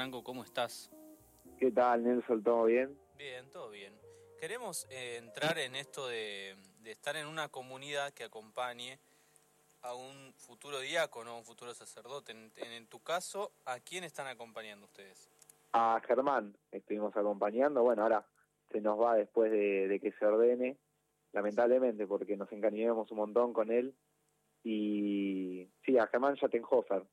Franco, ¿cómo estás? ¿Qué tal, Nelson? ¿Todo bien? Bien, todo bien. Queremos eh, entrar en esto de, estar en una comunidad que acompañe a un futuro diácono, a un futuro sacerdote. En, tu caso, ¿a quién están acompañando ustedes? A Germán estuvimos acompañando. Bueno, ahora se nos va después de, que se ordene, lamentablemente, porque nos encariñamos un montón con él. Y sí, a Germán Schattenhofer.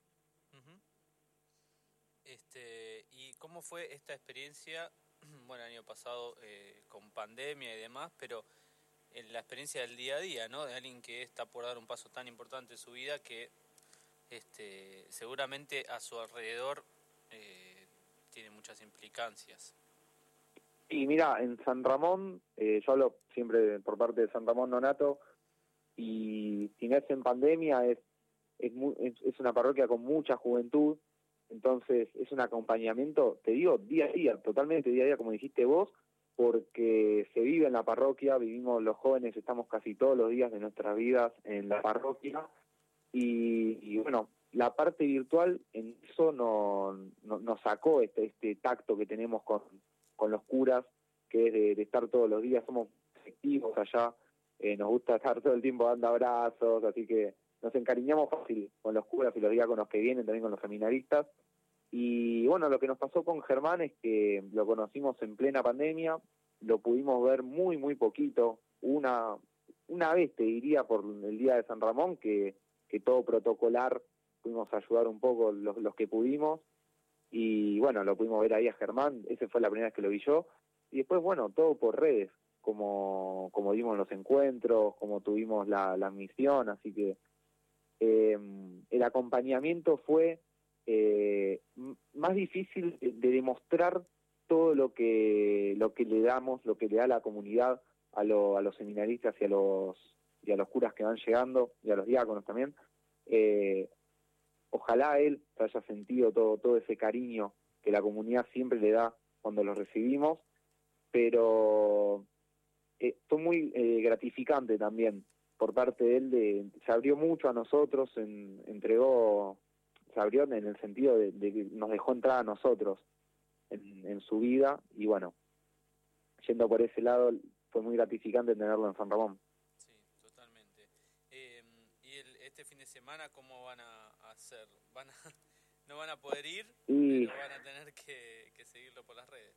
Este, ¿Y cómo fue esta experiencia, bueno, el año pasado eh, con pandemia y demás, pero en la experiencia del día a día, ¿no? De alguien que está por dar un paso tan importante en su vida que este, seguramente a su alrededor eh, tiene muchas implicancias. Y mira, en San Ramón, eh, yo hablo siempre por parte de San Ramón Nonato, y si no es en pandemia, es, es, es una parroquia con mucha juventud, entonces es un acompañamiento, te digo, día a día, totalmente día a día, como dijiste vos, porque se vive en la parroquia, vivimos los jóvenes, estamos casi todos los días de nuestras vidas en la parroquia y, bueno, la parte virtual en eso no, nos sacó este, este tacto que tenemos con, con los curas, que es de, estar todos los días, somos efectivos allá, eh, nos gusta estar todo el tiempo dando abrazos, así que nos encariñamos fácil con los curas y los diáconos que vienen, también con los seminaristas. Y bueno, lo que nos pasó con Germán es que lo conocimos en plena pandemia, lo pudimos ver muy, muy poquito, una, una vez te diría por el día de San Ramón, que, que todo protocolar pudimos ayudar un poco los, los que pudimos. Y bueno, lo pudimos ver ahí a Germán, esa fue la primera vez que lo vi yo. Y después, bueno, todo por redes, como, como dimos los encuentros, como tuvimos la, la misión, así que eh, el acompañamiento fue eh, más difícil de, demostrar todo lo que lo que le damos, lo que le da la comunidad a, los seminaristas y a los y a los curas que van llegando y a los diáconos también. Eh, ojalá él haya sentido todo todo ese cariño que la comunidad siempre le da cuando lo recibimos, pero eh, fue muy eh, gratificante también por parte de él, se abrió mucho a nosotros, en, entregó, se abrió en el sentido de, que nos dejó entrar a nosotros en, su vida y bueno, yendo por ese lado fue muy gratificante tenerlo en San Ramón. Sí, totalmente. Eh, ¿Y este fin de semana cómo van a hacer? ¿Van a, ¿No van a poder ir? Y... van a tener que, que seguirlo por las redes.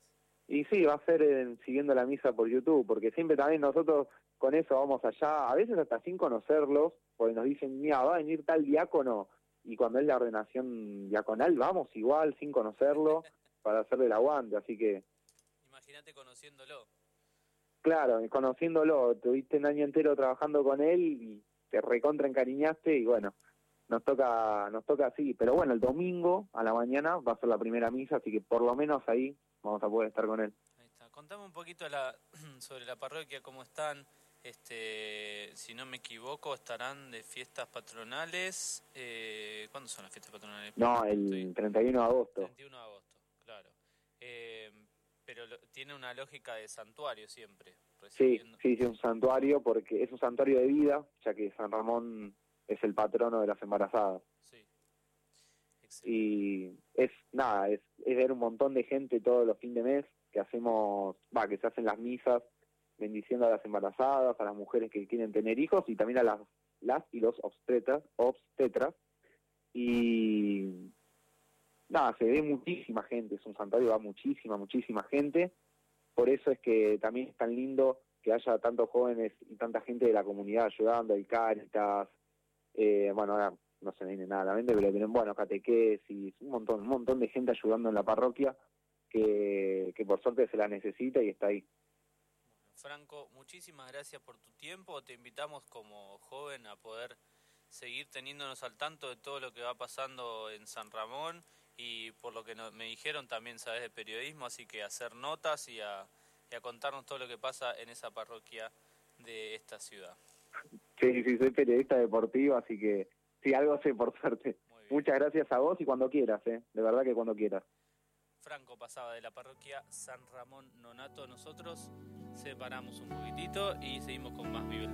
Y sí, va a ser siguiendo la misa por YouTube, porque siempre también nosotros con eso vamos allá, a veces hasta sin conocerlos, porque nos dicen, mira, va a venir tal diácono, y cuando es la ordenación diaconal, vamos igual, sin conocerlo, para hacerle el aguante, así que... Imagínate conociéndolo. Claro, conociéndolo, tuviste un año entero trabajando con él y te recontra encariñaste y bueno, nos toca, nos toca así, pero bueno, el domingo a la mañana va a ser la primera misa, así que por lo menos ahí vamos a poder estar con él. Ahí está. Contame un poquito la, sobre la parroquia, cómo están. Este, si no me equivoco, estarán de fiestas patronales. Eh, ¿Cuándo son las fiestas patronales? No, el 31 de agosto. 31 de agosto, claro. Eh, pero tiene una lógica de santuario siempre. Sí, sí, sí, un santuario porque es un santuario de vida, ya que San Ramón es el patrono de las embarazadas. Sí. Y es nada, es, es ver un montón de gente todos los fines de mes que hacemos, va, que se hacen las misas bendiciendo a las embarazadas, a las mujeres que quieren tener hijos y también a las, las y los obstetras, obstetras. Y nada, se ve muchísima gente, es un santuario, va muchísima, muchísima gente. Por eso es que también es tan lindo que haya tantos jóvenes y tanta gente de la comunidad ayudando, el Caritas, eh, bueno, ahora no se me viene nada a la mente, pero tienen, bueno, catequesis, un montón, un montón de gente ayudando en la parroquia que, que por suerte se la necesita y está ahí. Franco, muchísimas gracias por tu tiempo. Te invitamos como joven a poder seguir teniéndonos al tanto de todo lo que va pasando en San Ramón y por lo que me dijeron también sabes de periodismo, así que hacer notas y a, contarnos todo lo que pasa en esa parroquia de esta ciudad. Sí, sí, soy periodista deportivo, así que sí, algo sé por suerte. Muchas gracias a vos y cuando quieras, ¿eh? de verdad que cuando quieras. Franco pasaba de la parroquia San Ramón Nonato. Nosotros separamos un poquitito y seguimos con más Vive